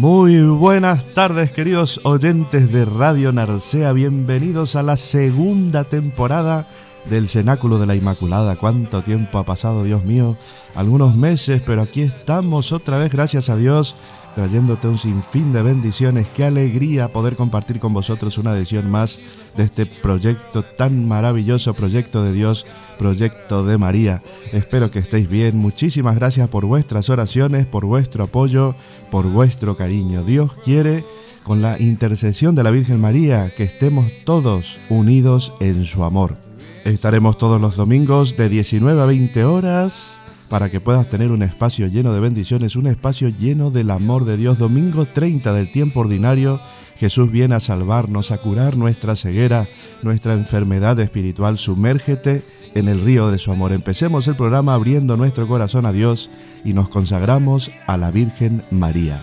Muy buenas tardes queridos oyentes de Radio Narcea, bienvenidos a la segunda temporada del Cenáculo de la Inmaculada. ¿Cuánto tiempo ha pasado, Dios mío? Algunos meses, pero aquí estamos otra vez, gracias a Dios, trayéndote un sinfín de bendiciones. Qué alegría poder compartir con vosotros una edición más de este proyecto tan maravilloso, proyecto de Dios, proyecto de María. Espero que estéis bien. Muchísimas gracias por vuestras oraciones, por vuestro apoyo, por vuestro cariño. Dios quiere con la intercesión de la Virgen María, que estemos todos unidos en su amor. Estaremos todos los domingos de 19 a 20 horas para que puedas tener un espacio lleno de bendiciones, un espacio lleno del amor de Dios. Domingo 30 del tiempo ordinario, Jesús viene a salvarnos, a curar nuestra ceguera, nuestra enfermedad espiritual. Sumérgete en el río de su amor. Empecemos el programa abriendo nuestro corazón a Dios y nos consagramos a la Virgen María.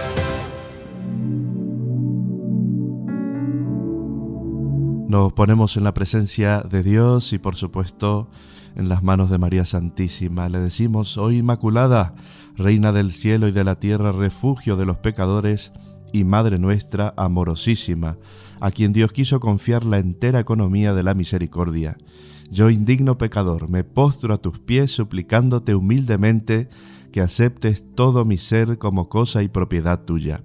Nos ponemos en la presencia de Dios y por supuesto en las manos de María Santísima. Le decimos, oh Inmaculada, Reina del cielo y de la tierra, refugio de los pecadores y Madre nuestra amorosísima, a quien Dios quiso confiar la entera economía de la misericordia. Yo, indigno pecador, me postro a tus pies suplicándote humildemente que aceptes todo mi ser como cosa y propiedad tuya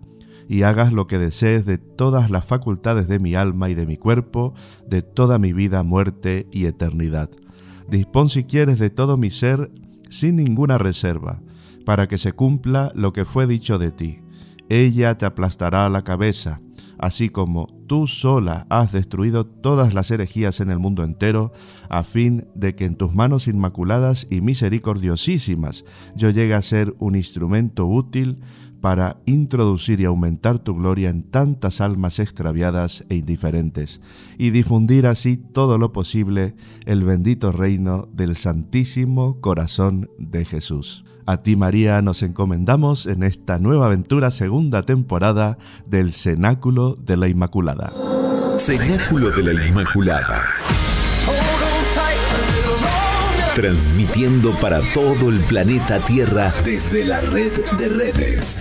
y hagas lo que desees de todas las facultades de mi alma y de mi cuerpo, de toda mi vida, muerte y eternidad. Dispón si quieres de todo mi ser sin ninguna reserva, para que se cumpla lo que fue dicho de ti. Ella te aplastará la cabeza, así como tú sola has destruido todas las herejías en el mundo entero, a fin de que en tus manos inmaculadas y misericordiosísimas yo llegue a ser un instrumento útil para introducir y aumentar tu gloria en tantas almas extraviadas e indiferentes, y difundir así todo lo posible el bendito reino del Santísimo Corazón de Jesús. A ti María nos encomendamos en esta nueva aventura segunda temporada del Cenáculo de la Inmaculada. Cenáculo de la Inmaculada transmitiendo para todo el planeta Tierra desde la red de redes.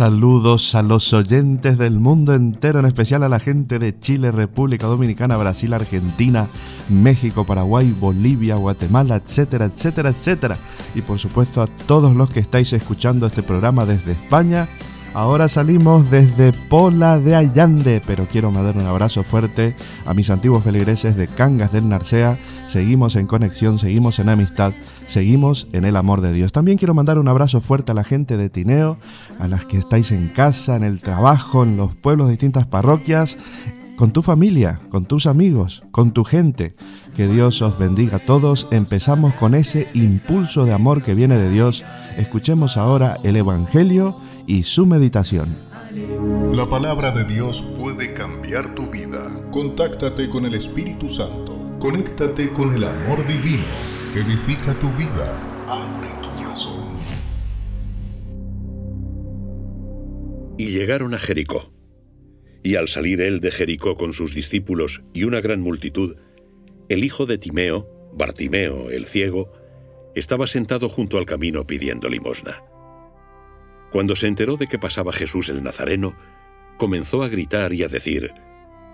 Saludos a los oyentes del mundo entero, en especial a la gente de Chile, República Dominicana, Brasil, Argentina, México, Paraguay, Bolivia, Guatemala, etcétera, etcétera, etcétera. Y por supuesto a todos los que estáis escuchando este programa desde España Ahora salimos desde Pola de Allande, pero quiero mandar un abrazo fuerte a mis antiguos feligreses de Cangas del Narcea. Seguimos en conexión, seguimos en amistad, seguimos en el amor de Dios. También quiero mandar un abrazo fuerte a la gente de Tineo, a las que estáis en casa, en el trabajo, en los pueblos de distintas parroquias, con tu familia, con tus amigos, con tu gente. Que Dios os bendiga a todos. Empezamos con ese impulso de amor que viene de Dios. Escuchemos ahora el Evangelio y su meditación. La palabra de Dios puede cambiar tu vida. Contáctate con el Espíritu Santo. Conéctate con el amor divino. Edifica tu vida. Abre tu corazón. Y llegaron a Jericó. Y al salir él de Jericó con sus discípulos y una gran multitud, el hijo de Timeo, Bartimeo el ciego, estaba sentado junto al camino pidiendo limosna. Cuando se enteró de que pasaba Jesús el Nazareno, comenzó a gritar y a decir,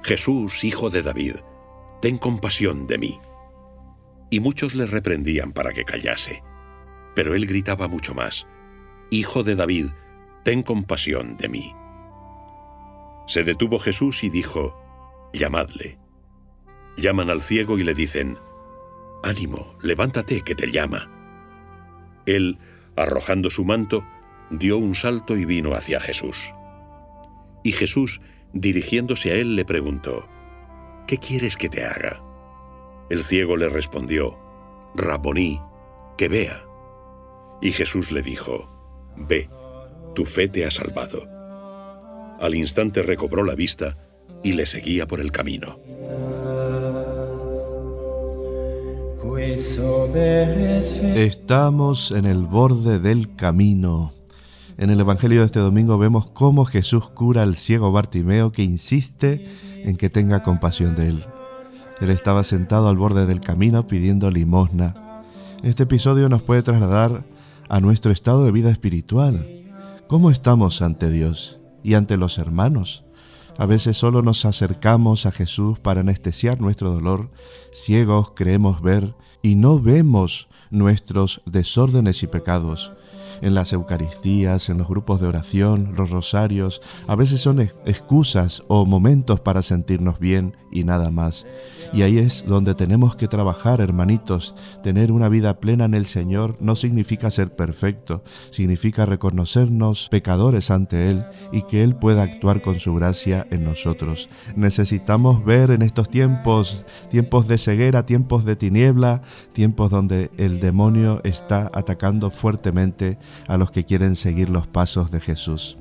Jesús, hijo de David, ten compasión de mí. Y muchos le reprendían para que callase. Pero él gritaba mucho más, Hijo de David, ten compasión de mí. Se detuvo Jesús y dijo, Llamadle. Llaman al ciego y le dicen, Ánimo, levántate, que te llama. Él, arrojando su manto, dio un salto y vino hacia Jesús. Y Jesús, dirigiéndose a él, le preguntó, ¿Qué quieres que te haga? El ciego le respondió, Raboní, que vea. Y Jesús le dijo, Ve, tu fe te ha salvado. Al instante recobró la vista y le seguía por el camino. Estamos en el borde del camino en el Evangelio de este domingo vemos cómo Jesús cura al ciego Bartimeo que insiste en que tenga compasión de él. Él estaba sentado al borde del camino pidiendo limosna. Este episodio nos puede trasladar a nuestro estado de vida espiritual. ¿Cómo estamos ante Dios y ante los hermanos? A veces solo nos acercamos a Jesús para anestesiar nuestro dolor. Ciegos creemos ver y no vemos nuestros desórdenes y pecados en las Eucaristías, en los grupos de oración, los rosarios, a veces son excusas o momentos para sentirnos bien y nada más. Y ahí es donde tenemos que trabajar, hermanitos. Tener una vida plena en el Señor no significa ser perfecto, significa reconocernos pecadores ante Él y que Él pueda actuar con su gracia en nosotros. Necesitamos ver en estos tiempos, tiempos de ceguera, tiempos de tiniebla, tiempos donde el demonio está atacando fuertemente a los que quieren seguir los pasos de Jesús.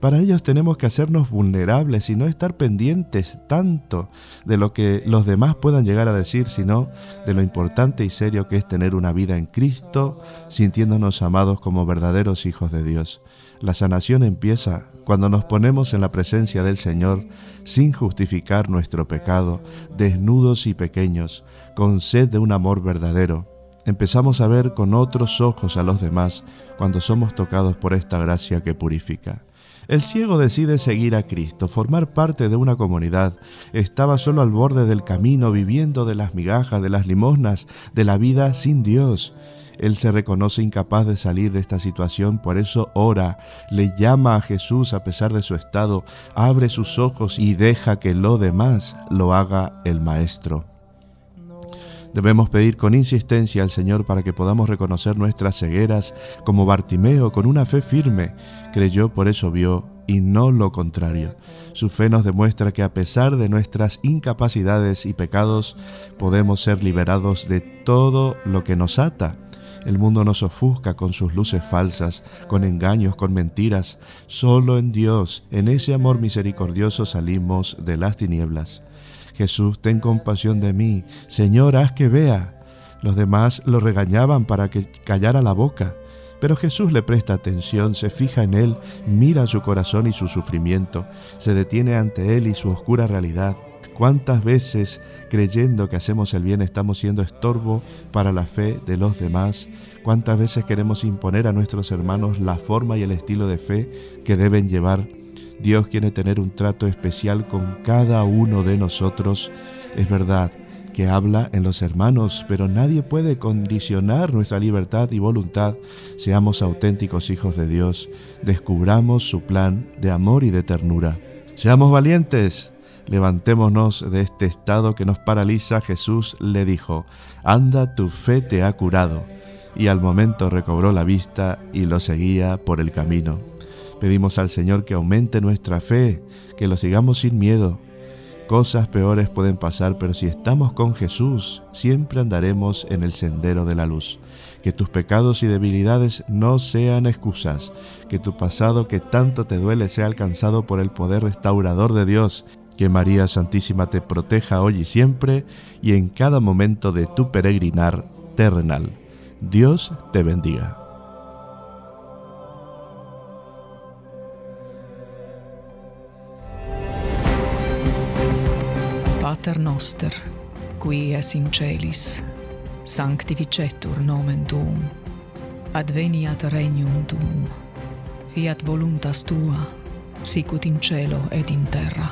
Para ellos tenemos que hacernos vulnerables y no estar pendientes tanto de lo que los demás puedan llegar a decir, sino de lo importante y serio que es tener una vida en Cristo, sintiéndonos amados como verdaderos hijos de Dios. La sanación empieza cuando nos ponemos en la presencia del Señor sin justificar nuestro pecado, desnudos y pequeños, con sed de un amor verdadero. Empezamos a ver con otros ojos a los demás cuando somos tocados por esta gracia que purifica. El ciego decide seguir a Cristo, formar parte de una comunidad. Estaba solo al borde del camino, viviendo de las migajas, de las limosnas, de la vida sin Dios. Él se reconoce incapaz de salir de esta situación, por eso ora, le llama a Jesús a pesar de su estado, abre sus ojos y deja que lo demás lo haga el Maestro. Debemos pedir con insistencia al Señor para que podamos reconocer nuestras cegueras, como Bartimeo, con una fe firme, creyó, por eso vio, y no lo contrario. Su fe nos demuestra que a pesar de nuestras incapacidades y pecados, podemos ser liberados de todo lo que nos ata. El mundo nos ofusca con sus luces falsas, con engaños, con mentiras. Solo en Dios, en ese amor misericordioso, salimos de las tinieblas. Jesús, ten compasión de mí. Señor, haz que vea. Los demás lo regañaban para que callara la boca. Pero Jesús le presta atención, se fija en él, mira su corazón y su sufrimiento, se detiene ante él y su oscura realidad. ¿Cuántas veces creyendo que hacemos el bien estamos siendo estorbo para la fe de los demás? ¿Cuántas veces queremos imponer a nuestros hermanos la forma y el estilo de fe que deben llevar? Dios quiere tener un trato especial con cada uno de nosotros. Es verdad, que habla en los hermanos, pero nadie puede condicionar nuestra libertad y voluntad. Seamos auténticos hijos de Dios, descubramos su plan de amor y de ternura. Seamos valientes, levantémonos de este estado que nos paraliza. Jesús le dijo, anda, tu fe te ha curado. Y al momento recobró la vista y lo seguía por el camino. Pedimos al Señor que aumente nuestra fe, que lo sigamos sin miedo, Cosas peores pueden pasar, pero si estamos con Jesús, siempre andaremos en el sendero de la luz. Que tus pecados y debilidades no sean excusas, que tu pasado que tanto te duele sea alcanzado por el poder restaurador de Dios. Que María Santísima te proteja hoy y siempre y en cada momento de tu peregrinar terrenal. Dios te bendiga. Pater noster, qui es in celis, sanctificetur nomen tuum, adveniat regnum tuum, fiat voluntas tua, sicut in cielo et in terra.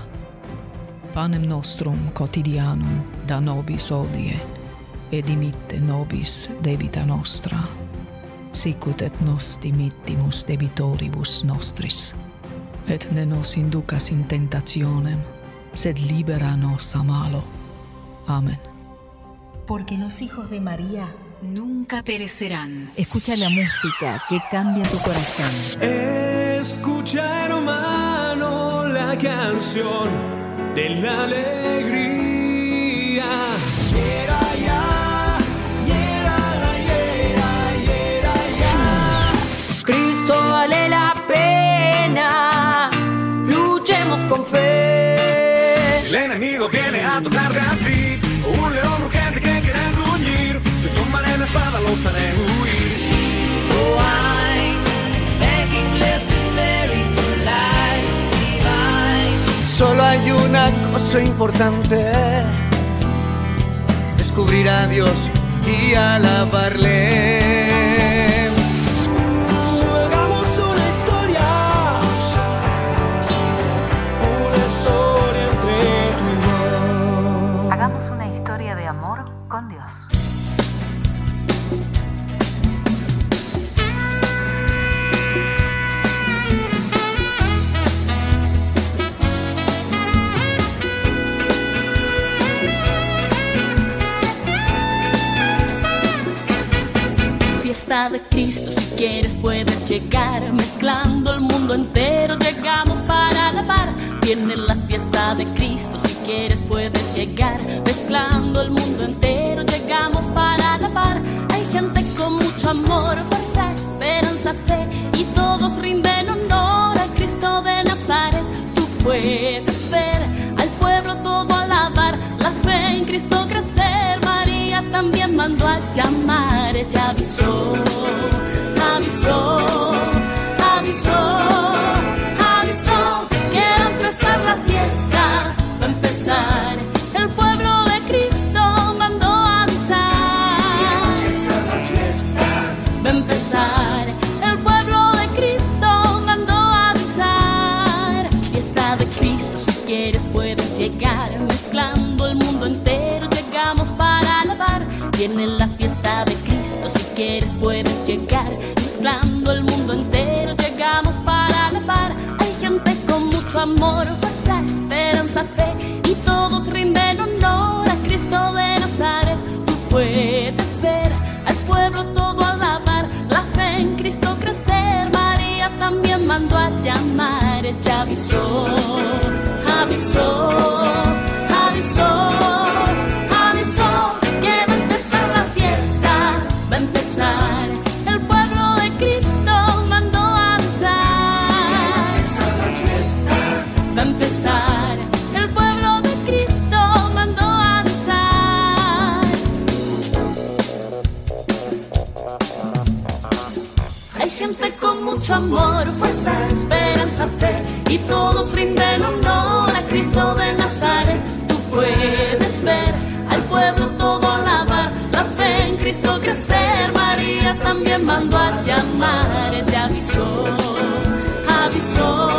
Panem nostrum quotidianum da nobis odie, et dimitte nobis debita nostra, sicut et nos dimittimus debitoribus nostris. Et ne nos inducas in tentationem, sed líbranos a malo. Amén. Porque los hijos de María nunca perecerán. Escucha la música que cambia tu corazón. Escucha, hermano, la canción de la alegría. Cristo vale la pena. Luchemos con fe. El enemigo viene a tocarte a ti. Un león urgente que quiere gruñir. Te tomaré la espada, los haré huir. Oh, I begging, listen very. Solo hay una cosa importante, descubrir a Dios y alabarle. De Cristo, si quieres puedes llegar. Mezclando el mundo entero, llegamos para la par. Viene la fiesta de Cristo, si quieres puedes llegar. Mezclando el mundo entero, mandó a llamar. Ella avisó, avisó, avisó, avisó. Amor, También mandó a llamar, avisó, avisó, avisó,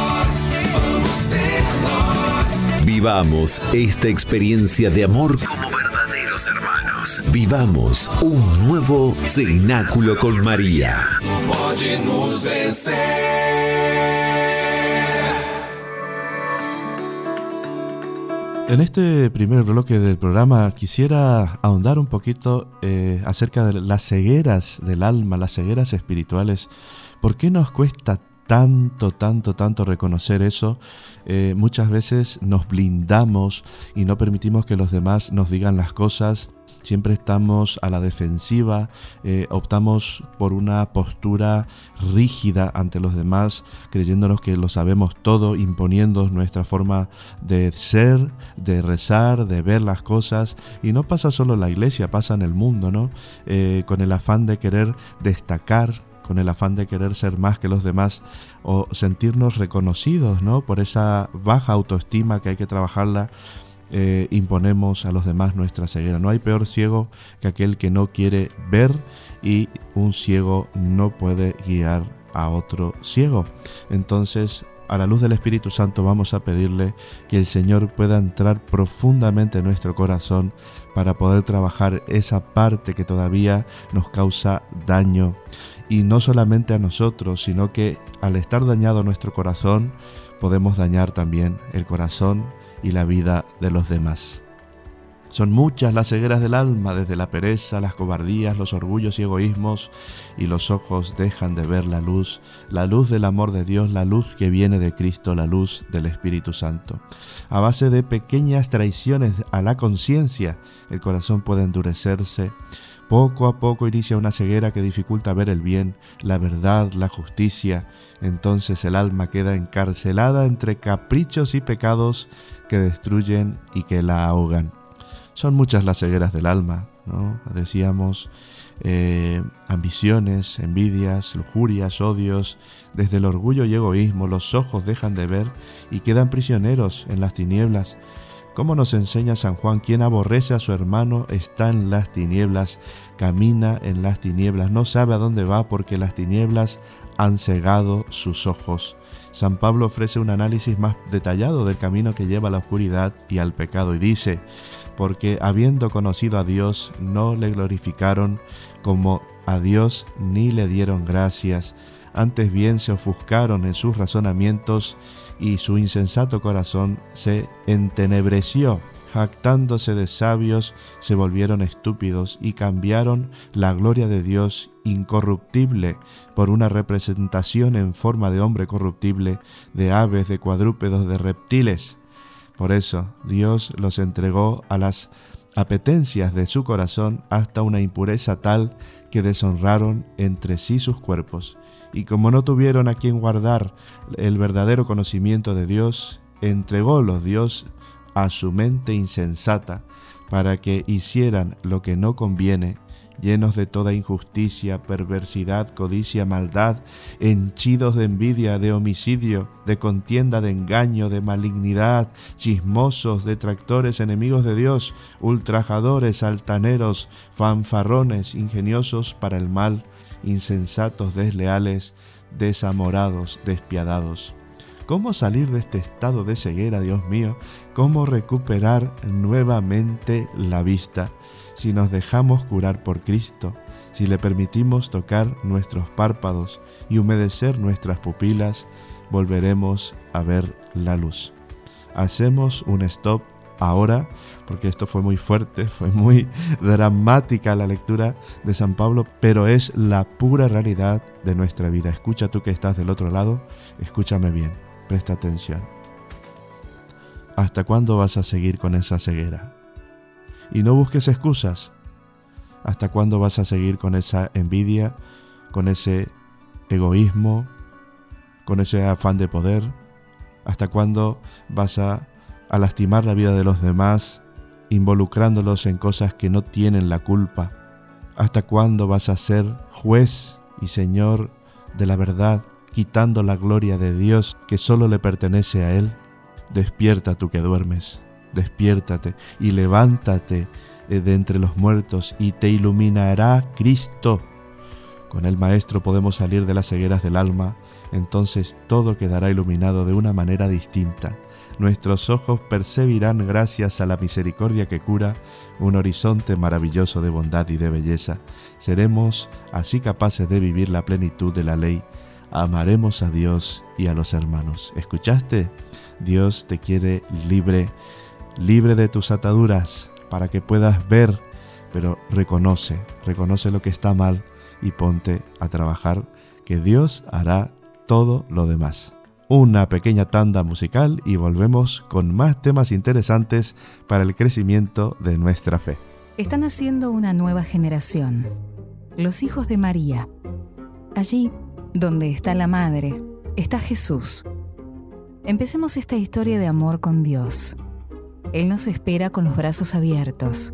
Vivamos esta experiencia de amor como verdaderos hermanos. Vivamos un nuevo cenáculo con María. En este primer bloque del programa quisiera ahondar un poquito eh, acerca de las cegueras del alma, las cegueras espirituales. ¿Por qué nos cuesta tanto, tanto, tanto reconocer eso? Eh, muchas veces nos blindamos y no permitimos que los demás nos digan las cosas. Siempre estamos a la defensiva, eh, optamos por una postura rígida ante los demás, creyéndonos que lo sabemos todo, imponiendo nuestra forma de ser, de rezar, de ver las cosas. Y no pasa solo en la iglesia, pasa en el mundo, ¿no? Eh, con el afán de querer destacar, con el afán de querer ser más que los demás o sentirnos reconocidos, ¿no? Por esa baja autoestima que hay que trabajarla eh, imponemos a los demás nuestra ceguera. No hay peor ciego que aquel que no quiere ver y un ciego no puede guiar a otro ciego. Entonces, a la luz del Espíritu Santo vamos a pedirle que el Señor pueda entrar profundamente en nuestro corazón para poder trabajar esa parte que todavía nos causa daño. Y no solamente a nosotros, sino que al estar dañado nuestro corazón, podemos dañar también el corazón y la vida de los demás. Son muchas las cegueras del alma, desde la pereza, las cobardías, los orgullos y egoísmos, y los ojos dejan de ver la luz, la luz del amor de Dios, la luz que viene de Cristo, la luz del Espíritu Santo. A base de pequeñas traiciones a la conciencia, el corazón puede endurecerse. Poco a poco inicia una ceguera que dificulta ver el bien, la verdad, la justicia. Entonces el alma queda encarcelada entre caprichos y pecados que destruyen y que la ahogan. Son muchas las cegueras del alma, ¿no? Decíamos, eh, ambiciones, envidias, lujurias, odios, desde el orgullo y egoísmo los ojos dejan de ver y quedan prisioneros en las tinieblas. Como nos enseña San Juan, quien aborrece a su hermano está en las tinieblas, camina en las tinieblas, no sabe a dónde va porque las tinieblas han cegado sus ojos. San Pablo ofrece un análisis más detallado del camino que lleva a la oscuridad y al pecado y dice, porque habiendo conocido a Dios no le glorificaron como a Dios ni le dieron gracias, antes bien se ofuscaron en sus razonamientos y su insensato corazón se entenebreció. Jactándose de sabios, se volvieron estúpidos y cambiaron la gloria de Dios incorruptible por una representación en forma de hombre corruptible, de aves, de cuadrúpedos, de reptiles. Por eso Dios los entregó a las apetencias de su corazón hasta una impureza tal que deshonraron entre sí sus cuerpos. Y como no tuvieron a quien guardar el verdadero conocimiento de Dios, entrególos Dios a su mente insensata para que hicieran lo que no conviene llenos de toda injusticia, perversidad, codicia, maldad, henchidos de envidia, de homicidio, de contienda, de engaño, de malignidad, chismosos, detractores, enemigos de Dios, ultrajadores, altaneros, fanfarrones, ingeniosos para el mal, insensatos, desleales, desamorados, despiadados. ¿Cómo salir de este estado de ceguera, Dios mío? ¿Cómo recuperar nuevamente la vista? Si nos dejamos curar por Cristo, si le permitimos tocar nuestros párpados y humedecer nuestras pupilas, volveremos a ver la luz. Hacemos un stop ahora, porque esto fue muy fuerte, fue muy dramática la lectura de San Pablo, pero es la pura realidad de nuestra vida. Escucha tú que estás del otro lado, escúchame bien, presta atención. ¿Hasta cuándo vas a seguir con esa ceguera? Y no busques excusas. ¿Hasta cuándo vas a seguir con esa envidia, con ese egoísmo, con ese afán de poder? ¿Hasta cuándo vas a, a lastimar la vida de los demás, involucrándolos en cosas que no tienen la culpa? ¿Hasta cuándo vas a ser juez y señor de la verdad, quitando la gloria de Dios que solo le pertenece a Él? Despierta tú que duermes, despiértate y levántate eh, de entre los muertos y te iluminará Cristo. Con el Maestro podemos salir de las cegueras del alma, entonces todo quedará iluminado de una manera distinta. Nuestros ojos percibirán, gracias a la misericordia que cura, un horizonte maravilloso de bondad y de belleza. Seremos así capaces de vivir la plenitud de la ley. Amaremos a Dios y a los hermanos. ¿Escuchaste? Dios te quiere libre, libre de tus ataduras, para que puedas ver, pero reconoce, reconoce lo que está mal y ponte a trabajar, que Dios hará todo lo demás. Una pequeña tanda musical y volvemos con más temas interesantes para el crecimiento de nuestra fe. Están haciendo una nueva generación, los hijos de María. Allí, donde está la Madre, está Jesús. Empecemos esta historia de amor con Dios. Él nos espera con los brazos abiertos.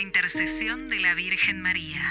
Intercesión de la Virgen María.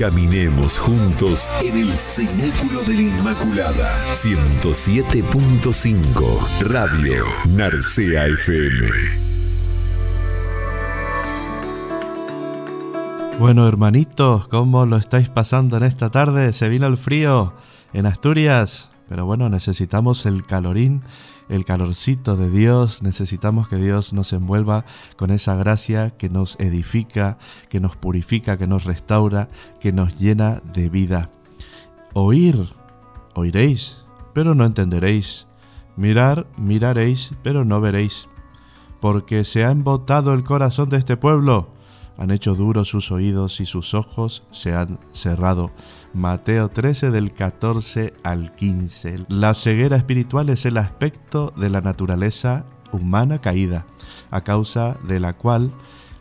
Caminemos juntos en el Cenáculo de la Inmaculada. 107.5 Radio Narcea FM. Bueno, hermanitos, ¿cómo lo estáis pasando en esta tarde? Se vino el frío en Asturias, pero bueno, necesitamos el calorín, el calorcito de Dios, necesitamos que Dios nos envuelva con esa gracia que nos edifica, que nos purifica, que nos restaura, que nos llena de vida. Oír, oiréis, pero no entenderéis. Mirar, miraréis, pero no veréis. Porque se ha embotado el corazón de este pueblo han hecho duros sus oídos y sus ojos se han cerrado. Mateo 13 del 14 al 15. La ceguera espiritual es el aspecto de la naturaleza humana caída, a causa de la cual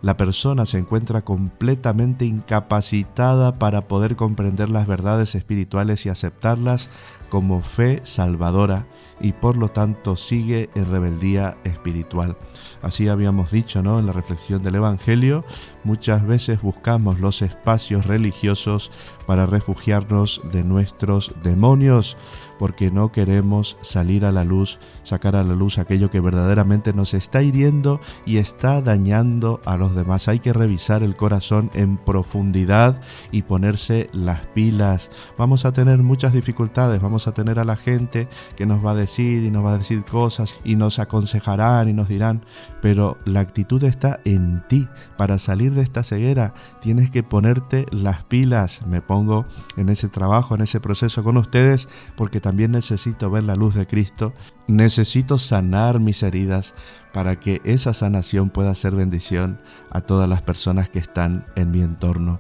la persona se encuentra completamente incapacitada para poder comprender las verdades espirituales y aceptarlas como fe salvadora y por lo tanto sigue en rebeldía espiritual. Así habíamos dicho ¿no? en la reflexión del Evangelio, muchas veces buscamos los espacios religiosos para refugiarnos de nuestros demonios, porque no queremos salir a la luz, sacar a la luz aquello que verdaderamente nos está hiriendo y está dañando a los demás. Hay que revisar el corazón en profundidad y ponerse las pilas. Vamos a tener muchas dificultades, vamos a tener a la gente que nos va a decir y nos va a decir cosas y nos aconsejarán y nos dirán, pero la actitud está en ti. Para salir de esta ceguera tienes que ponerte las pilas. Me pongo en ese trabajo, en ese proceso con ustedes, porque también necesito ver la luz de Cristo. Necesito sanar mis heridas para que esa sanación pueda ser bendición a todas las personas que están en mi entorno.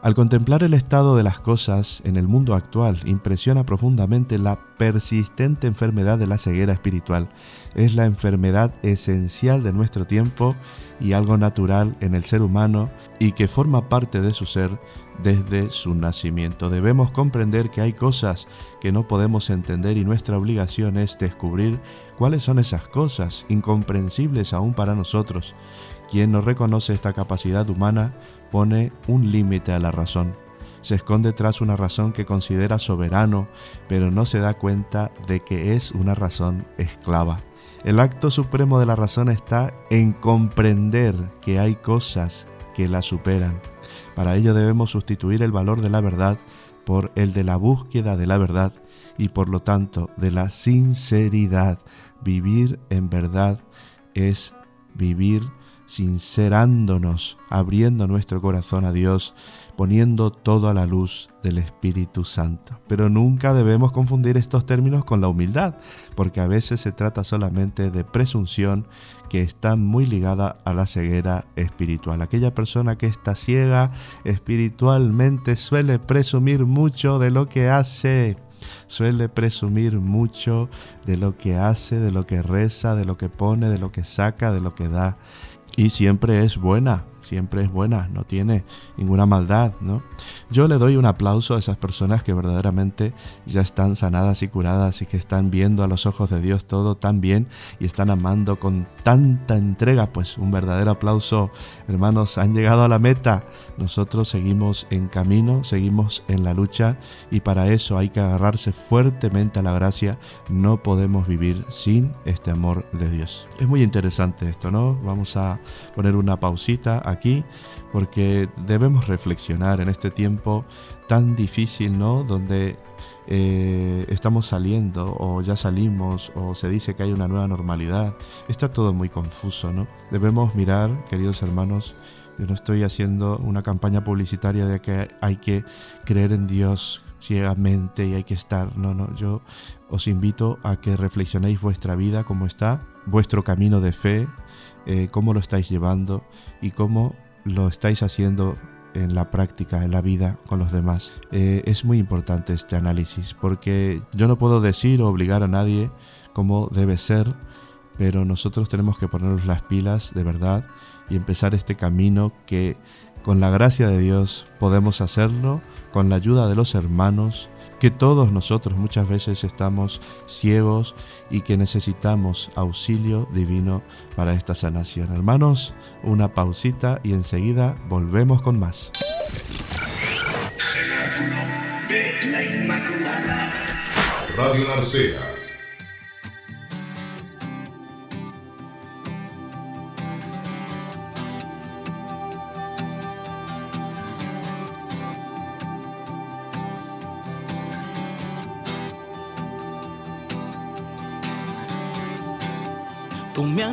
Al contemplar el estado de las cosas en el mundo actual, impresiona profundamente la persistente enfermedad de la ceguera espiritual. Es la enfermedad esencial de nuestro tiempo y algo natural en el ser humano y que forma parte de su ser desde su nacimiento. Debemos comprender que hay cosas que no podemos entender y nuestra obligación es descubrir cuáles son esas cosas, incomprensibles aún para nosotros. Quien no reconoce esta capacidad humana pone un límite a la razón. Se esconde tras una razón que considera soberano, pero no se da cuenta de que es una razón esclava. El acto supremo de la razón está en comprender que hay cosas que la superan. Para ello debemos sustituir el valor de la verdad por el de la búsqueda de la verdad y por lo tanto de la sinceridad. Vivir en verdad es vivir sincerándonos, abriendo nuestro corazón a Dios, poniendo todo a la luz del Espíritu Santo. Pero nunca debemos confundir estos términos con la humildad, porque a veces se trata solamente de presunción que está muy ligada a la ceguera espiritual. Aquella persona que está ciega espiritualmente suele presumir mucho de lo que hace suele presumir mucho de lo que hace, de lo que reza, de lo que pone, de lo que saca, de lo que da y siempre es buena, siempre es buena, no tiene ninguna maldad, ¿no? Yo le doy un aplauso a esas personas que verdaderamente ya están sanadas y curadas y que están viendo a los ojos de Dios todo tan bien y están amando con tanta entrega, pues un verdadero aplauso, hermanos, han llegado a la meta. Nosotros seguimos en camino, seguimos en la lucha y para eso hay que agarrarse fuertemente a la gracia, no podemos vivir sin este amor de Dios. Es muy interesante esto, ¿no? Vamos a poner una pausita aquí porque debemos reflexionar en este tiempo tan difícil, ¿no? Donde eh, estamos saliendo o ya salimos o se dice que hay una nueva normalidad. Está todo muy confuso, ¿no? Debemos mirar, queridos hermanos, yo no estoy haciendo una campaña publicitaria de que hay que creer en Dios ciegamente y hay que estar. No, no, yo os invito a que reflexionéis vuestra vida, cómo está, vuestro camino de fe, eh, cómo lo estáis llevando y cómo lo estáis haciendo en la práctica, en la vida con los demás. Eh, es muy importante este análisis porque yo no puedo decir o obligar a nadie como debe ser, pero nosotros tenemos que ponernos las pilas de verdad y empezar este camino que con la gracia de Dios podemos hacerlo, con la ayuda de los hermanos, que todos nosotros muchas veces estamos ciegos y que necesitamos auxilio divino para esta sanación. Hermanos, una pausita y enseguida volvemos con más. Radio Narcea.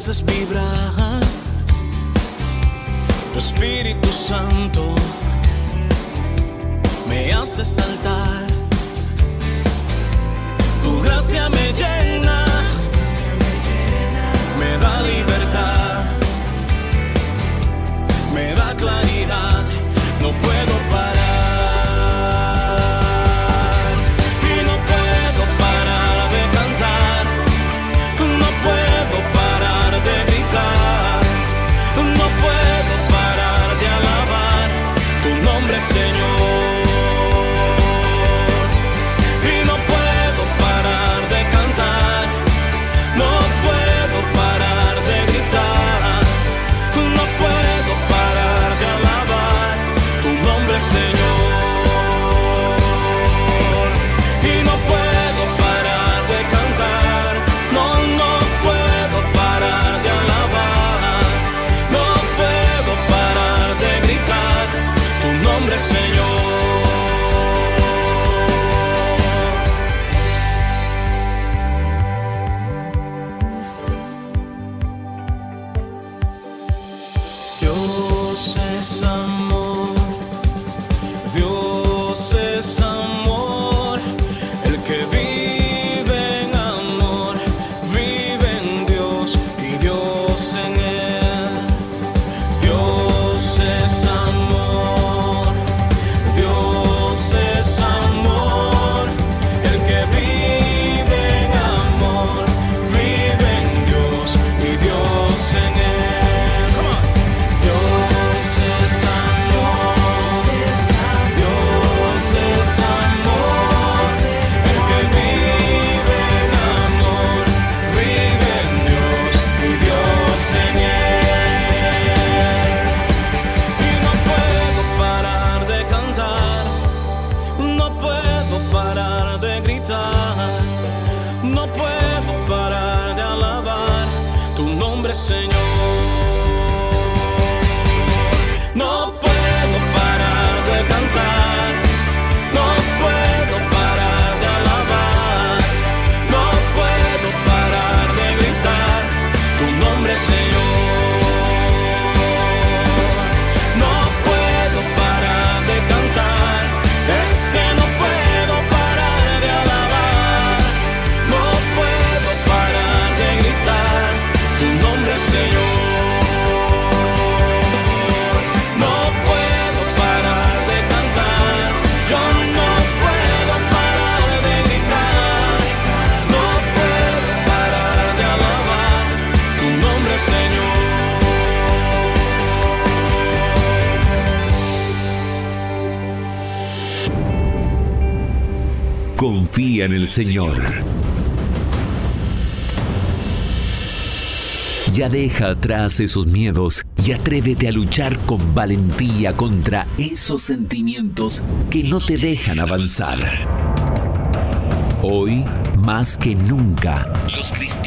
Haces vibrar, tu Espíritu Santo me hace saltar, tu gracia me llena, me da libertad, En el Señor. Ya deja atrás esos miedos y atrévete a luchar con valentía contra esos sentimientos que no te dejan avanzar. Hoy, más que nunca, los cristianos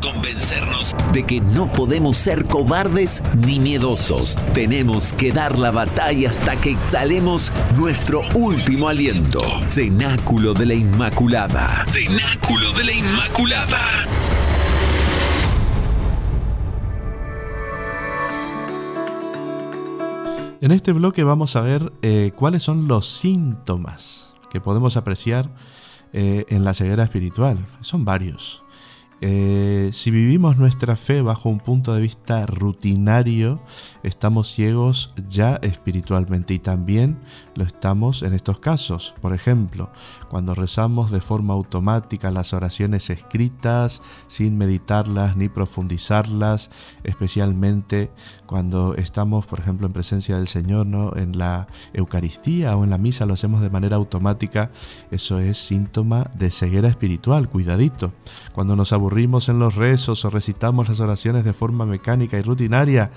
convencernos de que no podemos ser cobardes ni miedosos. Tenemos que dar la batalla hasta que exhalemos nuestro último aliento. Cenáculo de la Inmaculada. Cenáculo de la Inmaculada. En este bloque vamos a ver eh, cuáles son los síntomas que podemos apreciar eh, en la ceguera espiritual. Son varios. Eh, si vivimos nuestra fe bajo un punto de vista rutinario, estamos ciegos ya espiritualmente y también lo estamos en estos casos. Por ejemplo, cuando rezamos de forma automática las oraciones escritas, sin meditarlas ni profundizarlas, especialmente cuando estamos, por ejemplo, en presencia del Señor, ¿no? en la Eucaristía o en la misa, lo hacemos de manera automática, eso es síntoma de ceguera espiritual, cuidadito. Cuando nos aburrimos en los rezos o recitamos las oraciones de forma mecánica y rutinaria,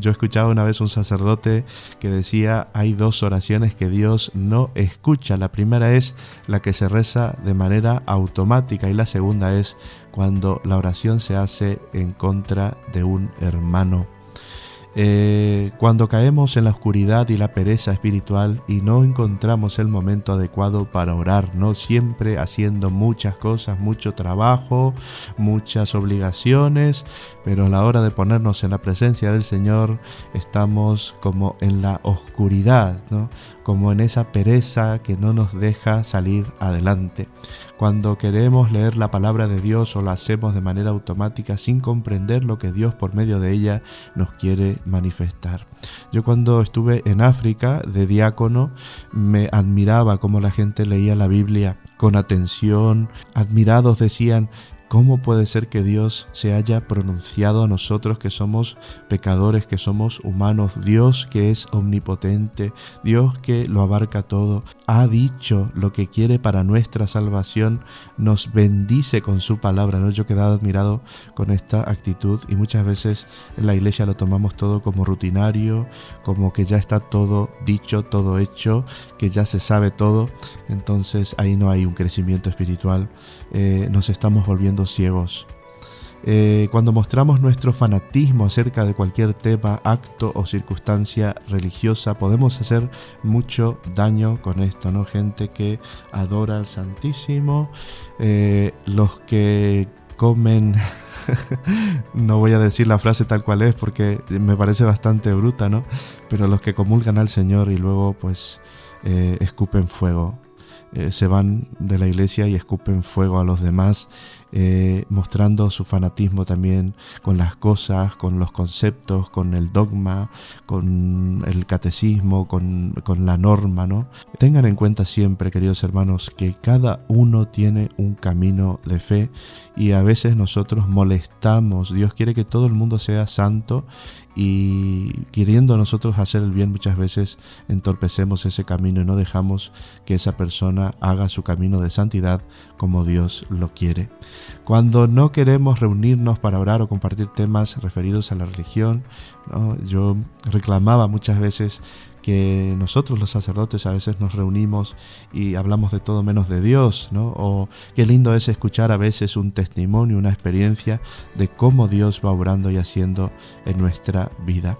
yo escuchaba una vez un sacerdote que decía, hay dos oraciones que Dios no escucha. La primera es la que se reza de manera automática y la segunda es cuando la oración se hace en contra de un hermano. Eh, cuando caemos en la oscuridad y la pereza espiritual y no encontramos el momento adecuado para orar, no siempre haciendo muchas cosas, mucho trabajo, muchas obligaciones, pero a la hora de ponernos en la presencia del Señor estamos como en la oscuridad, ¿no? Como en esa pereza que no nos deja salir adelante. Cuando queremos leer la palabra de Dios o lo hacemos de manera automática sin comprender lo que Dios por medio de ella nos quiere manifestar. Yo cuando estuve en África de diácono me admiraba cómo la gente leía la Biblia con atención, admirados decían, ¿Cómo puede ser que Dios se haya pronunciado a nosotros que somos pecadores, que somos humanos? Dios que es omnipotente, Dios que lo abarca todo, ha dicho lo que quiere para nuestra salvación, nos bendice con su palabra. ¿no? Yo he quedado admirado con esta actitud y muchas veces en la iglesia lo tomamos todo como rutinario, como que ya está todo dicho, todo hecho, que ya se sabe todo. Entonces ahí no hay un crecimiento espiritual, eh, nos estamos volviendo ciegos. Eh, cuando mostramos nuestro fanatismo acerca de cualquier tema, acto o circunstancia religiosa, podemos hacer mucho daño con esto, ¿no? Gente que adora al Santísimo, eh, los que comen, no voy a decir la frase tal cual es porque me parece bastante bruta, ¿no? Pero los que comulgan al Señor y luego pues eh, escupen fuego. se van de la iglesia y escupen fuego a los demás eh, mostrando su fanatismo también con las cosas, con los conceptos, con el dogma, con el catecismo, con, con la norma, ¿no? Tengan en cuenta siempre, queridos hermanos, que cada uno tiene un camino de fe y a veces nosotros molestamos. Dios quiere que todo el mundo sea santo y queriendo nosotros hacer el bien muchas veces entorpecemos ese camino y no dejamos que esa persona haga su camino de santidad como Dios lo quiere. Cuando no queremos reunirnos para orar o compartir temas referidos a la religión, yo reclamaba muchas veces que nosotros los sacerdotes a veces nos reunimos y hablamos de todo menos de Dios, ¿no? O qué lindo es escuchar a veces un testimonio, una experiencia de cómo Dios va obrando y haciendo en nuestra vida.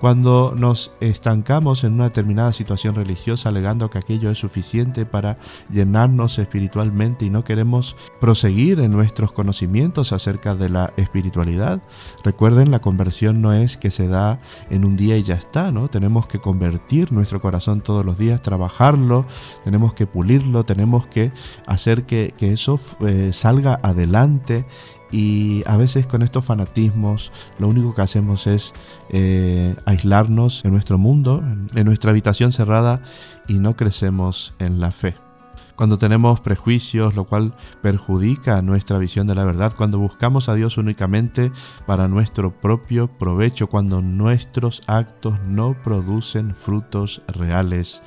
Cuando nos estancamos en una determinada situación religiosa alegando que aquello es suficiente para llenarnos espiritualmente y no queremos proseguir en nuestros conocimientos acerca de la espiritualidad, recuerden la conversión no es que se da en un día y ya está, ¿no? Tenemos que convertir nuestro corazón todos los días, trabajarlo, tenemos que pulirlo, tenemos que hacer que, eso eh, salga adelante y a veces con estos fanatismos lo único que hacemos es eh, aislarnos en nuestro mundo, en nuestra habitación cerrada y no crecemos en la fe. Cuando tenemos prejuicios, lo cual perjudica nuestra visión de la verdad, cuando buscamos a Dios únicamente para nuestro propio provecho, cuando nuestros actos no producen frutos reales.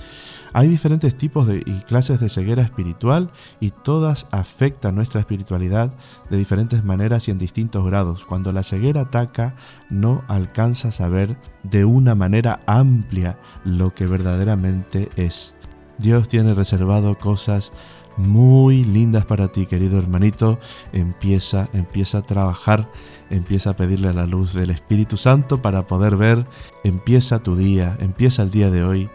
Hay diferentes tipos de, y clases de ceguera espiritual y todas afectan nuestra espiritualidad de diferentes maneras y en distintos grados. Cuando la ceguera ataca, no alcanzas a ver de una manera amplia lo que verdaderamente es. Dios tiene reservado cosas muy lindas para ti, querido hermanito. Empieza, empieza a trabajar, empieza a pedirle a la luz del Espíritu Santo para poder ver. Empieza tu día, empieza el día de hoy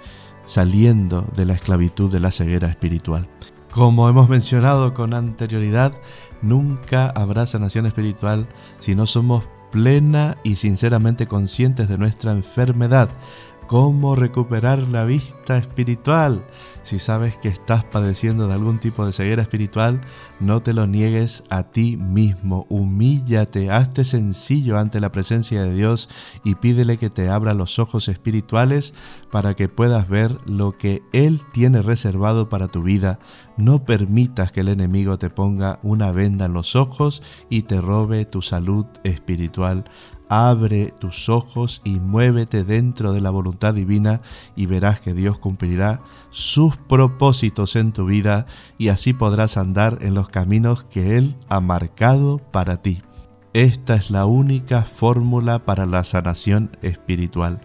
saliendo de la esclavitud de la ceguera espiritual. Como hemos mencionado con anterioridad, nunca habrá sanación espiritual si no somos plena y sinceramente conscientes de nuestra enfermedad. ¿Cómo recuperar la vista espiritual? Si sabes que estás padeciendo de algún tipo de ceguera espiritual, no te lo niegues a ti mismo. Humíllate, hazte sencillo ante la presencia de Dios y pídele que te abra los ojos espirituales para que puedas ver lo que Él tiene reservado para tu vida. No permitas que el enemigo te ponga una venda en los ojos y te robe tu salud espiritual. Abre tus ojos y muévete dentro de la voluntad divina y verás que Dios cumplirá sus propósitos en tu vida y así podrás andar en los caminos que Él ha marcado para ti. Esta es la única fórmula para la sanación espiritual.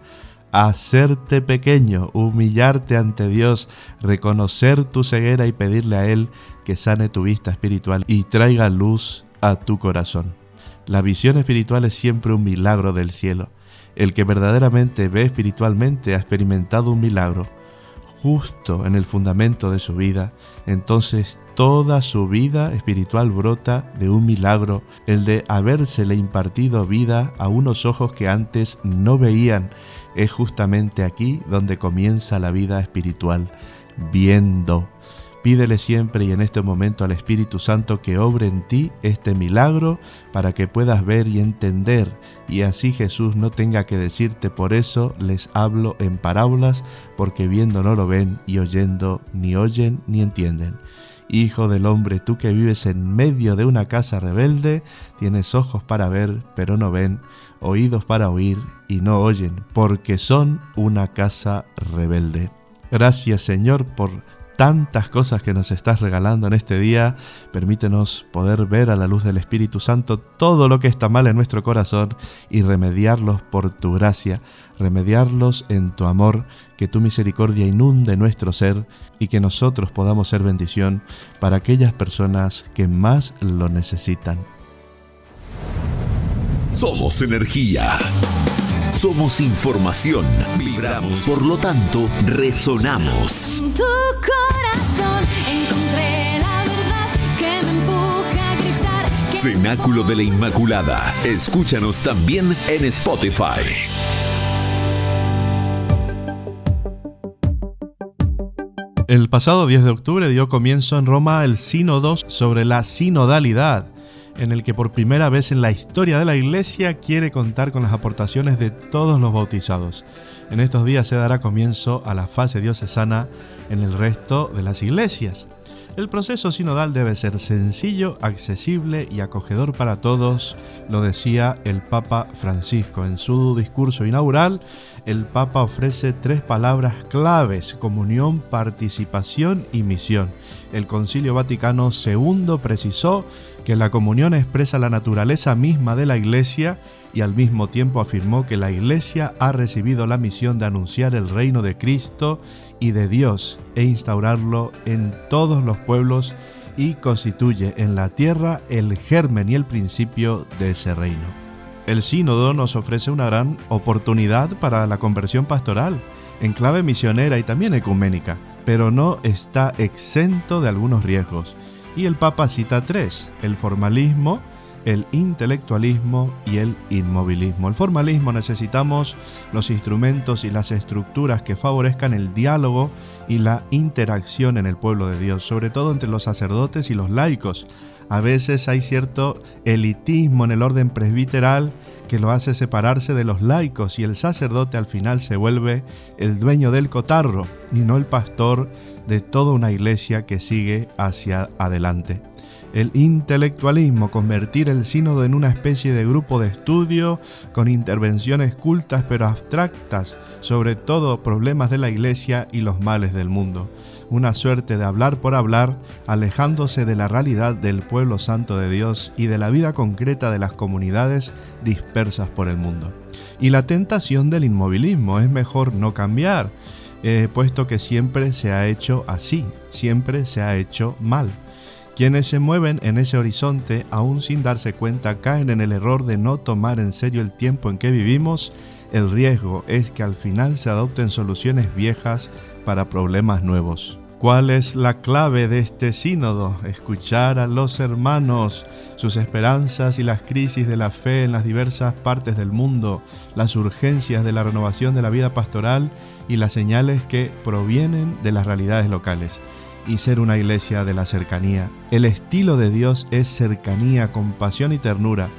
Hacerte pequeño, humillarte ante Dios, reconocer tu ceguera y pedirle a Él que sane tu vista espiritual y traiga luz a tu corazón. La visión espiritual es siempre un milagro del cielo. El que verdaderamente ve espiritualmente ha experimentado un milagro justo en el fundamento de su vida, entonces toda su vida espiritual brota de un milagro, el de habérsele impartido vida a unos ojos que antes no veían. Es justamente aquí donde comienza la vida espiritual, viendo. Pídele siempre y en este momento al Espíritu Santo que obre en ti este milagro para que puedas ver y entender y así Jesús no tenga que decirte por eso les hablo en parábolas porque viendo no lo ven y oyendo ni oyen ni entienden. Hijo del hombre, tú que vives en medio de una casa rebelde, tienes ojos para ver, pero no ven, oídos para oír y no oyen, porque son una casa rebelde. Gracias Señor por tantas cosas que nos estás regalando en este día. Permítenos poder ver a la luz del Espíritu Santo todo lo que está mal en nuestro corazón y remediarlos por tu gracia, remediarlos en tu amor, que tu misericordia inunde nuestro ser y que nosotros podamos ser bendición para aquellas personas que más lo necesitan. Somos energía. Somos información. Vibramos, por lo tanto, resonamos. En tu corazón encontré la verdad que me empuja a gritar. Cenáculo de la Inmaculada. Escúchanos también en Spotify. El pasado 10 de octubre dio comienzo en Roma el Sínodo sobre la sinodalidad, en el que por primera vez en la historia de la Iglesia quiere contar con las aportaciones de todos los bautizados. En estos días se dará comienzo a la fase diocesana en el resto de las iglesias. El proceso sinodal debe ser sencillo, accesible y acogedor para todos, lo decía el Papa Francisco. En su discurso inaugural, el Papa ofrece tres palabras claves, comunión, participación y misión. El Concilio Vaticano II precisó que la comunión expresa la naturaleza misma de la Iglesia y al mismo tiempo afirmó que la Iglesia ha recibido la misión de anunciar el reino de Cristo y de Dios e instaurarlo en todos los pueblos y constituye en la tierra el germen y el principio de ese reino. El sínodo nos ofrece una gran oportunidad para la conversión pastoral, en clave misionera y también ecuménica, pero no está exento de algunos riesgos. Y el Papa cita tres, el formalismo, el intelectualismo y el inmovilismo. El formalismo necesitamos los instrumentos y las estructuras que favorezcan el diálogo y la interacción en el pueblo de Dios, sobre todo entre los sacerdotes y los laicos. A veces hay cierto elitismo en el orden presbiteral que lo hace separarse de los laicos y el sacerdote al final se vuelve el dueño del cotarro y no el pastor de toda una iglesia que sigue hacia adelante. El intelectualismo, convertir el sínodo en una especie de grupo de estudio con intervenciones cultas pero abstractas sobre todo problemas de la iglesia y los males del mundo. Una suerte de hablar por hablar, alejándose de la realidad del pueblo santo de Dios y de la vida concreta de las comunidades dispersas por el mundo. Y la tentación del inmovilismo es mejor no cambiar, eh, puesto que siempre se ha hecho así, siempre se ha hecho mal. Quienes se mueven en ese horizonte, aún sin darse cuenta, caen en el error de no tomar en serio el tiempo en que vivimos. El riesgo es que al final se adopten soluciones viejas para problemas nuevos. ¿Cuál es la clave de este sínodo? Escuchar a los hermanos, sus esperanzas y las crisis de la fe en las diversas partes del mundo, las urgencias de la renovación de la vida pastoral y las señales que provienen de las realidades locales y ser una iglesia de la cercanía. El estilo de Dios es cercanía, compasión y ternura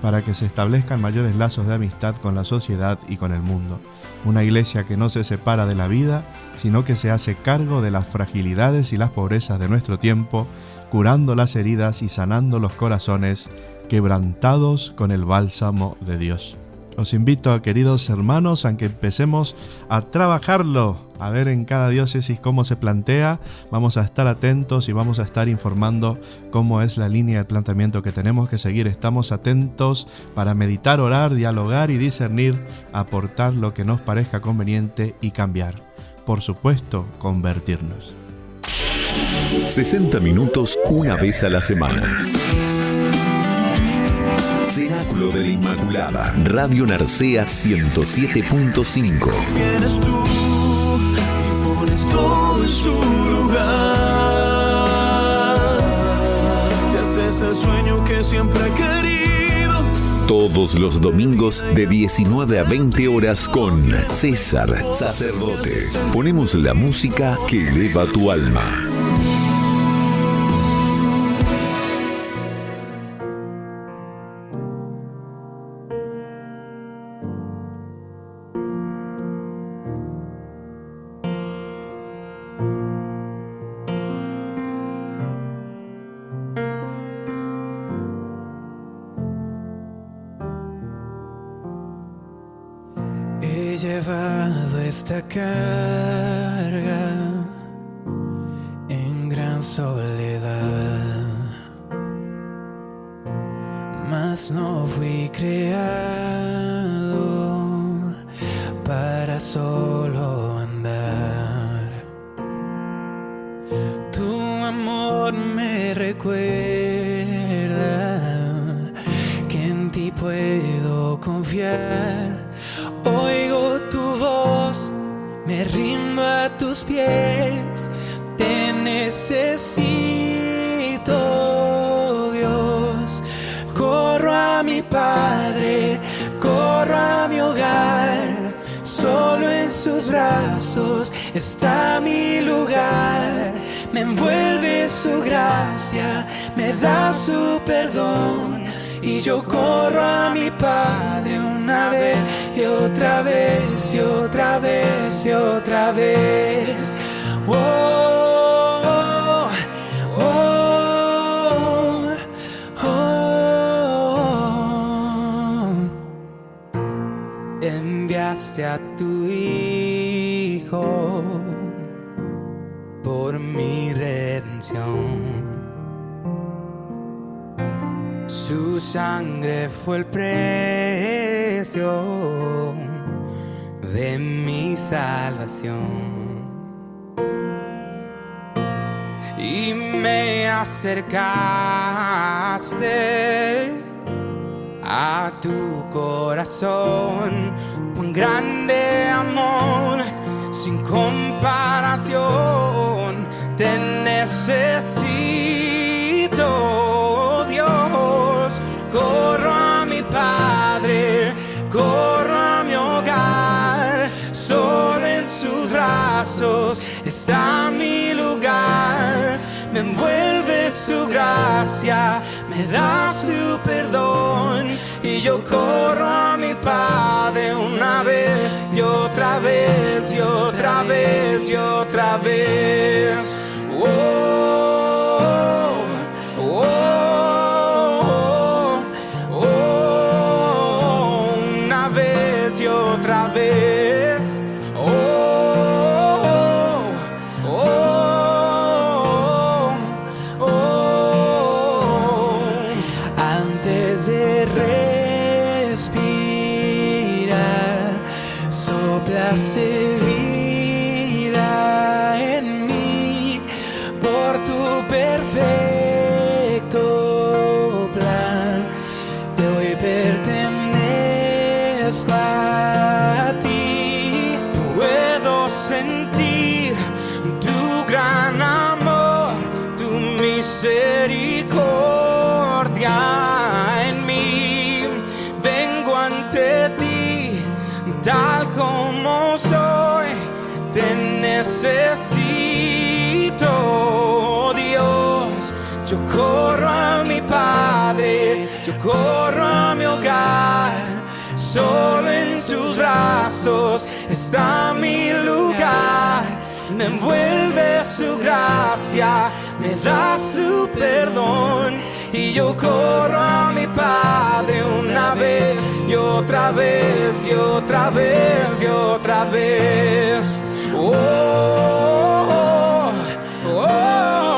para que se establezcan mayores lazos de amistad con la sociedad y con el mundo. Una iglesia que no se separa de la vida, sino que se hace cargo de las fragilidades y las pobrezas de nuestro tiempo, curando las heridas y sanando los corazones quebrantados con el bálsamo de Dios. Os invito, queridos hermanos, a que empecemos a trabajarlo, a ver en cada diócesis cómo se plantea. Vamos a estar atentos y vamos a estar informando cómo es la línea de planteamiento que tenemos que seguir. Estamos atentos para meditar, orar, dialogar y discernir, aportar lo que nos parezca conveniente y cambiar. Por supuesto, convertirnos. 60 minutos una vez a la semana. Cenáculo de la Inmaculada. Radio Narcea 107.5. Vienes tú y pones todo en su lugar. Te haces el sueño que siempre he querido. Todos los domingos de 19 a 20 horas con César Sacerdote. Ponemos la música que eleva tu alma. Llevado esta gracia, me da su perdón. Y yo corro a mi Padre una vez y otra vez y otra vez y otra vez. Oh, oh, oh. Enviaste a tu Hijo por mi redención. Sangre fue el precio de mi salvación. Y me acercaste a tu corazón. Un grande amor sin comparación. Te necesito, está mi lugar. Me envuelve su gracia, me da su perdón y yo corro a mi Padre una vez y otra vez y otra vez y otra vez. Oh, needed. So blessed brazos está mi lugar. Me envuelve su gracia, me da su perdón. Y yo corro a mi Padre una vez y otra vez y otra vez y otra vez. Oh, oh, oh,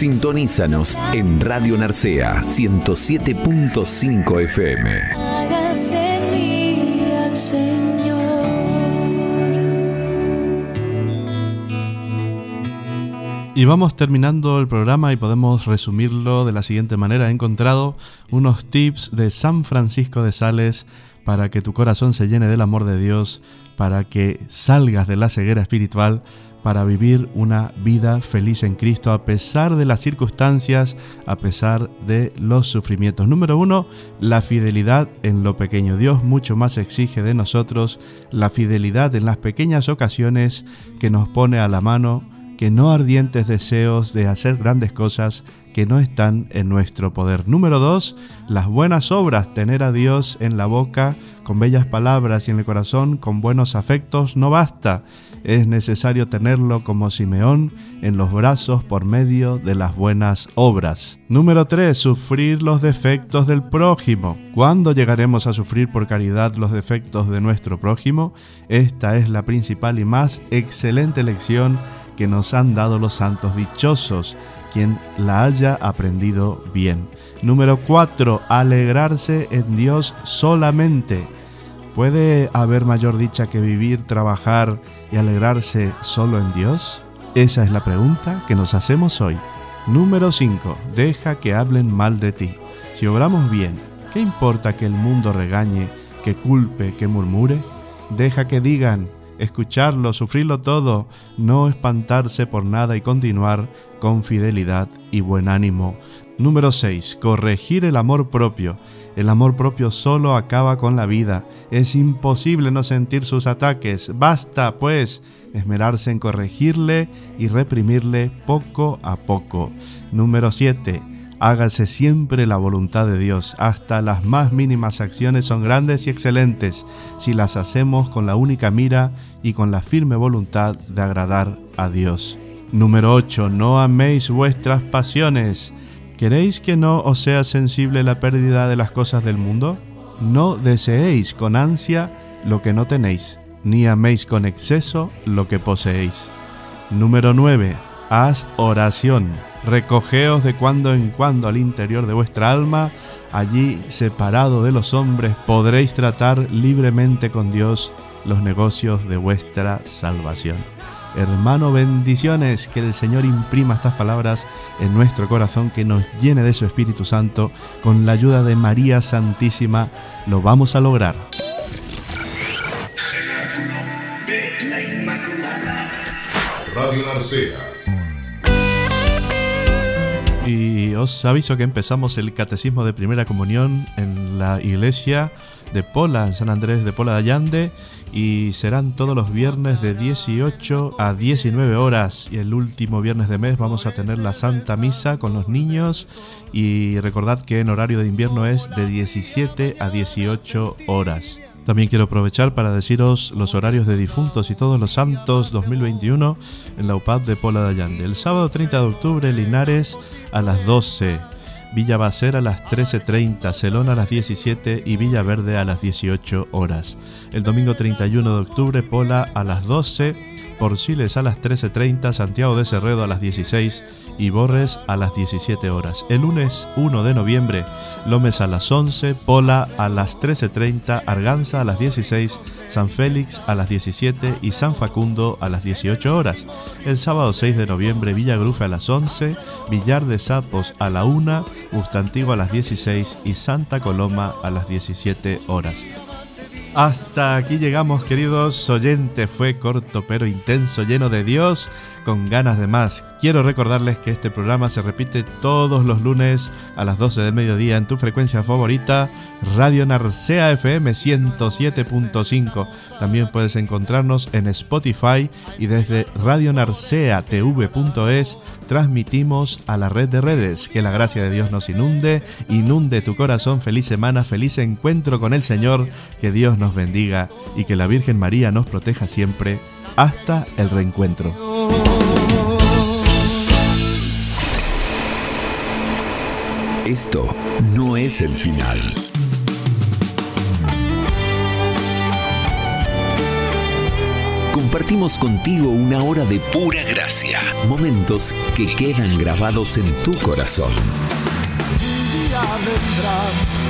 Sintonízanos en Radio Narcea 107.5 FM. Hágase en mí al Señor. Y vamos terminando el programa y podemos resumirlo de la siguiente manera. He encontrado unos tips de San Francisco de Sales para que tu corazón se llene del amor de Dios, para que salgas de la ceguera espiritual, para vivir una vida feliz en Cristo a pesar de las circunstancias, a pesar de los sufrimientos. Número uno, la fidelidad en lo pequeño. Dios mucho más exige de nosotros la fidelidad en las pequeñas ocasiones que nos pone a la mano que no ardientes deseos de hacer grandes cosas que no están en nuestro poder. Número dos, las buenas obras, tener a Dios en la boca con bellas palabras y en el corazón con buenos afectos no basta. Es necesario tenerlo como Simeón en los brazos por medio de las buenas obras. Número 3. Sufrir los defectos del prójimo. ¿Cuándo llegaremos a sufrir por caridad los defectos de nuestro prójimo? Esta es la principal y más excelente lección que nos han dado los santos dichosos, quien la haya aprendido bien. Número 4. Alegrarse en Dios solamente. ¿Puede haber mayor dicha que vivir, trabajar y alegrarse solo en Dios? Esa es la pregunta que nos hacemos hoy. Número 5. Deja que hablen mal de ti. Si obramos bien, ¿qué importa que el mundo regañe, que culpe, que murmure? Deja que digan, escucharlo, sufrirlo todo, no espantarse por nada y continuar con fidelidad y buen ánimo. Número 6. Corregir el amor propio. El amor propio solo acaba con la vida. Es imposible no sentir sus ataques. Basta, pues, esmerarse en corregirle y reprimirle poco a poco. Número 7. Hágase siempre la voluntad de Dios. Hasta las más mínimas acciones son grandes y excelentes si las hacemos con la única mira y con la firme voluntad de agradar a Dios. Número 8. No améis vuestras pasiones. ¿Queréis que no os sea sensible la pérdida de las cosas del mundo? No deseéis con ansia lo que no tenéis, ni améis con exceso lo que poseéis. Número 9. Haz oración. Recogeos de cuando en cuando al interior de vuestra alma, allí separado de los hombres podréis tratar libremente con Dios los negocios de vuestra salvación. Hermano, bendiciones, que el Señor imprima estas palabras en nuestro corazón, que nos llene de su Espíritu Santo. Con la ayuda de María Santísima lo vamos a lograr. Radio Narcea. Y os aviso que empezamos el catecismo de primera comunión en la iglesia de Pola, en San Andrés de Pola de Allande, y serán todos los viernes de 18 a 19 horas. Y el último viernes de mes vamos a tener la Santa Misa con los niños. Y recordad que en horario de invierno es de 17 a 18 horas. También quiero aprovechar para deciros los horarios de difuntos y todos los santos 2021 en la UPAD de Pola de Allande. El sábado 30 de octubre, Linares a las 12. Villa Bacer a las 13.30, Celón a las 17 y Villa Verde a las 18 horas. El domingo 31 de octubre, Pola a las 12, Porciles a las 13.30, Santiago de Cerredo a las 16 y Borres a las 17 horas. El lunes 1 de noviembre, Lomes a las 11, Pola a las 13.30, Arganza a las 16, San Félix a las 17 y San Facundo a las 18 horas. El sábado 6 de noviembre, Villagrufe a las 11, Villar de Sapos a la 1, Bustantigo a las 16 y Santa Coloma a las 17 horas. Hasta aquí llegamos, queridos oyentes. Fue corto pero intenso, lleno de Dios, con ganas de más. Quiero recordarles que este programa se repite todos los lunes a las 12 del mediodía en tu frecuencia favorita, Radio Narcea FM 107.5. También puedes encontrarnos en Spotify y desde radionarceatv.es transmitimos a la red de redes. Que la gracia de Dios nos inunde, inunde tu corazón. Feliz semana, feliz encuentro con el Señor. Que Dios nos bendiga y que la Virgen María nos proteja siempre. Hasta el reencuentro. Esto no es el final. Compartimos contigo una hora de pura gracia, momentos que quedan grabados en tu corazón. Un día vendrá y